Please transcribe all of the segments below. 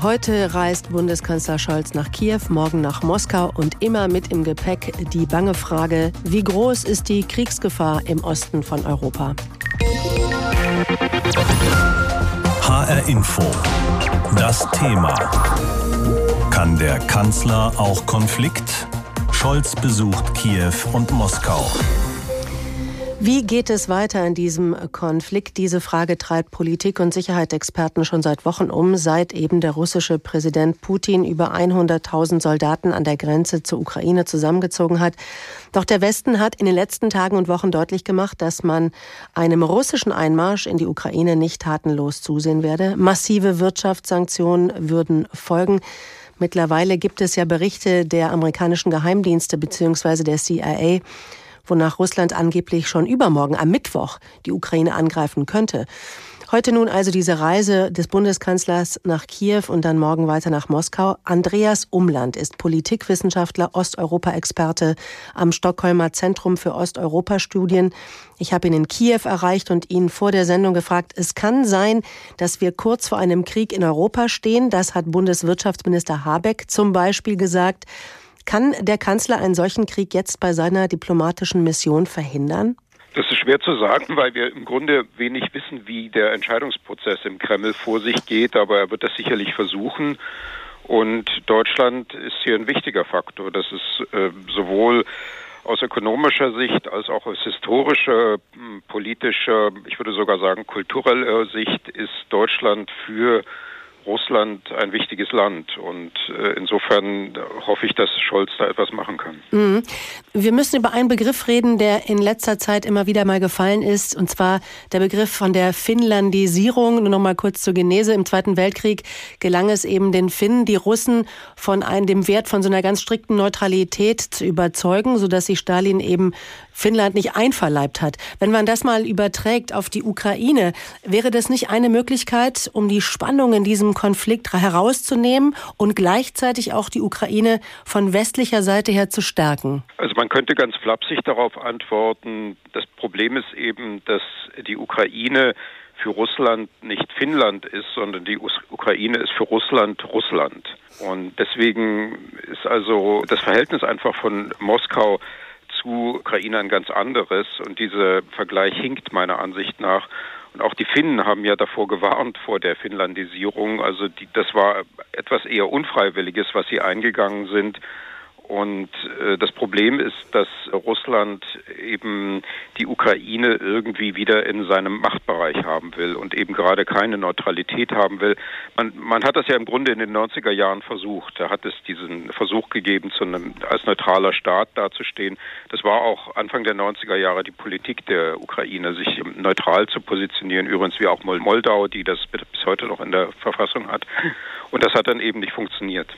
Heute reist Bundeskanzler Scholz nach Kiew, morgen nach Moskau und immer mit im Gepäck die bange Frage, wie groß ist die Kriegsgefahr im Osten von Europa? HR Info. Das Thema. Kann der Kanzler auch Konflikt? Scholz besucht Kiew und Moskau. Wie geht es weiter in diesem Konflikt? Diese Frage treibt Politik und Sicherheitsexperten schon seit Wochen um, seit eben der russische Präsident Putin über 100.000 Soldaten an der Grenze zur Ukraine zusammengezogen hat. Doch der Westen hat in den letzten Tagen und Wochen deutlich gemacht, dass man einem russischen Einmarsch in die Ukraine nicht tatenlos zusehen werde. Massive Wirtschaftssanktionen würden folgen. Mittlerweile gibt es ja Berichte der amerikanischen Geheimdienste bzw. der CIA, wonach Russland angeblich schon übermorgen am Mittwoch die Ukraine angreifen könnte. Heute nun also diese Reise des Bundeskanzlers nach Kiew und dann morgen weiter nach Moskau. Andreas Umland ist Politikwissenschaftler, Osteuropa-Experte am Stockholmer Zentrum für Osteuropa-Studien. Ich habe ihn in Kiew erreicht und ihn vor der Sendung gefragt, es kann sein, dass wir kurz vor einem Krieg in Europa stehen. Das hat Bundeswirtschaftsminister Habeck zum Beispiel gesagt. Kann der Kanzler einen solchen Krieg jetzt bei seiner diplomatischen Mission verhindern? Das ist schwer zu sagen, weil wir im Grunde wenig wissen, wie der Entscheidungsprozess im Kreml vor sich geht, aber er wird das sicherlich versuchen. Und Deutschland ist hier ein wichtiger Faktor. Das ist äh, sowohl aus ökonomischer Sicht als auch aus historischer, hm, politischer, ich würde sogar sagen kultureller Sicht ist Deutschland für Russland ein wichtiges Land. Und äh, insofern hoffe ich, dass Scholz da etwas machen kann. Mhm. Wir müssen über einen Begriff reden, der in letzter Zeit immer wieder mal gefallen ist, und zwar der Begriff von der Finnlandisierung. Nur noch mal kurz zur Genese. Im Zweiten Weltkrieg gelang es eben den Finnen, die Russen von einem, dem Wert von so einer ganz strikten Neutralität zu überzeugen, sodass sich Stalin eben Finnland nicht einverleibt hat. Wenn man das mal überträgt auf die Ukraine, wäre das nicht eine Möglichkeit, um die Spannung in diesem Konflikt herauszunehmen und gleichzeitig auch die Ukraine von westlicher Seite her zu stärken? Also man könnte ganz flapsig darauf antworten, das Problem ist eben, dass die Ukraine für Russland nicht Finnland ist, sondern die Ukraine ist für Russland Russland. Und deswegen ist also das Verhältnis einfach von Moskau zu Ukraine ein ganz anderes. Und dieser Vergleich hinkt meiner Ansicht nach. Und auch die Finnen haben ja davor gewarnt vor der Finnlandisierung. Also die, das war etwas eher Unfreiwilliges, was sie eingegangen sind. Und äh, das Problem ist, dass Russland eben die Ukraine irgendwie wieder in seinem Machtbereich haben will und eben gerade keine Neutralität haben will. Man, man hat das ja im Grunde in den 90er Jahren versucht. Da hat es diesen Versuch gegeben, zu einem, als neutraler Staat dazustehen. Das war auch Anfang der 90er Jahre die Politik der Ukraine, sich neutral zu positionieren. Übrigens wie auch Moldau, die das bis heute noch in der Verfassung hat. Und das hat dann eben nicht funktioniert.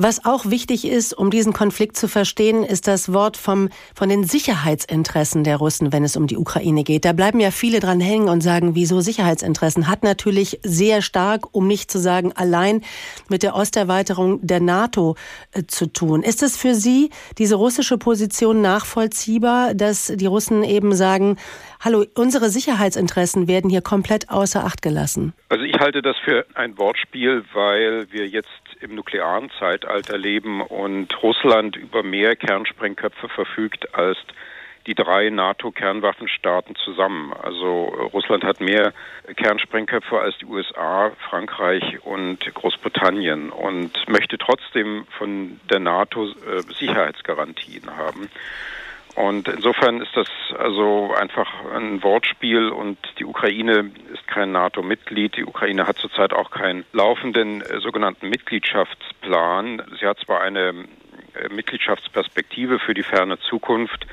Was auch wichtig ist, um diesen Konflikt zu verstehen, ist das Wort vom, von den Sicherheitsinteressen der Russen, wenn es um die Ukraine geht. Da bleiben ja viele dran hängen und sagen, wieso Sicherheitsinteressen? Hat natürlich sehr stark, um nicht zu sagen allein, mit der Osterweiterung der NATO äh, zu tun. Ist es für Sie, diese russische Position, nachvollziehbar, dass die Russen eben sagen, hallo, unsere Sicherheitsinteressen werden hier komplett außer Acht gelassen? Also ich halte das für ein Wortspiel, weil wir jetzt im nuklearen Zeitalter leben und Russland über mehr Kernsprengköpfe verfügt als die drei NATO-Kernwaffenstaaten zusammen. Also Russland hat mehr Kernsprengköpfe als die USA, Frankreich und Großbritannien und möchte trotzdem von der NATO äh, Sicherheitsgarantien haben. Und insofern ist das also einfach ein Wortspiel und die Ukraine ist kein NATO-Mitglied. Die Ukraine hat zurzeit auch keinen laufenden äh, sogenannten Mitgliedschaftsplan. Sie hat zwar eine äh, Mitgliedschaftsperspektive für die ferne Zukunft,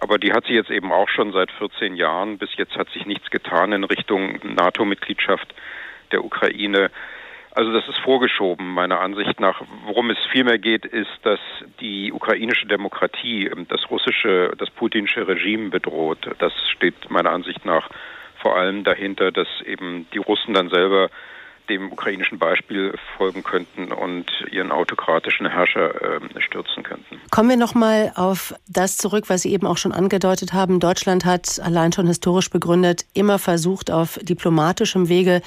aber die hat sie jetzt eben auch schon seit 14 Jahren. Bis jetzt hat sich nichts getan in Richtung NATO-Mitgliedschaft der Ukraine. Also das ist vorgeschoben, meiner Ansicht nach. Worum es vielmehr geht, ist, dass die ukrainische Demokratie das russische, das putinsche Regime bedroht. Das steht meiner Ansicht nach vor allem dahinter, dass eben die Russen dann selber dem ukrainischen Beispiel folgen könnten und ihren autokratischen Herrscher äh, stürzen könnten. Kommen wir noch mal auf das zurück, was Sie eben auch schon angedeutet haben. Deutschland hat allein schon historisch begründet immer versucht, auf diplomatischem Wege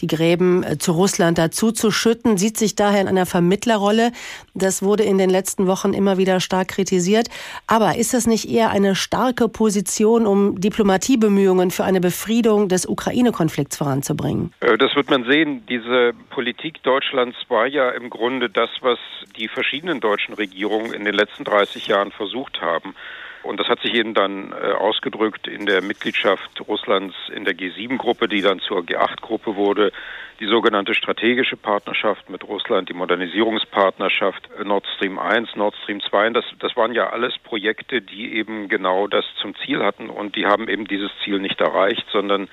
die Gräben äh, zu Russland dazu zu schütten, sieht sich daher in einer Vermittlerrolle. Das wurde in den letzten Wochen immer wieder stark kritisiert. Aber ist das nicht eher eine starke Position, um Diplomatiebemühungen für eine Befriedung des Ukraine-Konflikts voranzubringen? Äh, das wird man sehen. Diese Politik Deutschlands war ja im Grunde das, was die verschiedenen deutschen Regierungen in den letzten 30 Jahren versucht haben. Und das hat sich eben dann äh, ausgedrückt in der Mitgliedschaft Russlands in der G7-Gruppe, die dann zur G8-Gruppe wurde, die sogenannte strategische Partnerschaft mit Russland, die Modernisierungspartnerschaft äh, Nord Stream 1, Nord Stream 2. Das, das waren ja alles Projekte, die eben genau das zum Ziel hatten und die haben eben dieses Ziel nicht erreicht, sondern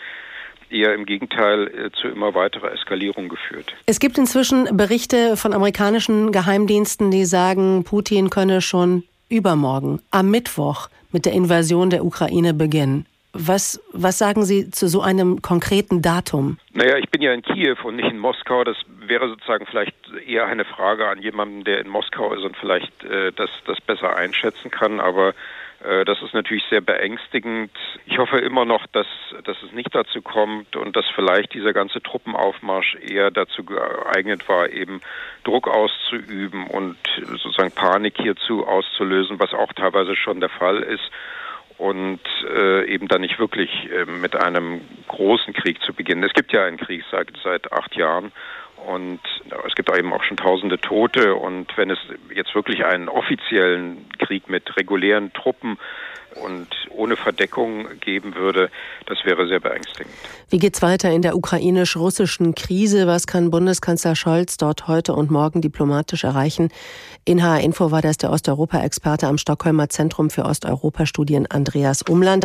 eher im Gegenteil äh, zu immer weiterer Eskalierung geführt. Es gibt inzwischen Berichte von amerikanischen Geheimdiensten, die sagen, Putin könne schon übermorgen, am Mittwoch, mit der Invasion der Ukraine beginnen. Was, was sagen Sie zu so einem konkreten Datum? Naja, ich bin ja in Kiew und nicht in Moskau. Das wäre sozusagen vielleicht eher eine Frage an jemanden, der in Moskau ist und vielleicht äh, das, das besser einschätzen kann. Aber das ist natürlich sehr beängstigend. Ich hoffe immer noch, dass, dass es nicht dazu kommt und dass vielleicht dieser ganze Truppenaufmarsch eher dazu geeignet war, eben Druck auszuüben und sozusagen Panik hierzu auszulösen, was auch teilweise schon der Fall ist und äh, eben dann nicht wirklich äh, mit einem großen Krieg zu beginnen. Es gibt ja einen Krieg seit, seit acht Jahren und es gibt eben auch schon tausende Tote. Und wenn es jetzt wirklich einen offiziellen Krieg mit regulären Truppen und ohne Verdeckung geben würde, das wäre sehr beängstigend. Wie geht es weiter in der ukrainisch-russischen Krise? Was kann Bundeskanzler Scholz dort heute und morgen diplomatisch erreichen? In HR Info war das der Osteuropa-Experte am Stockholmer Zentrum für Osteuropa-Studien Andreas Umland.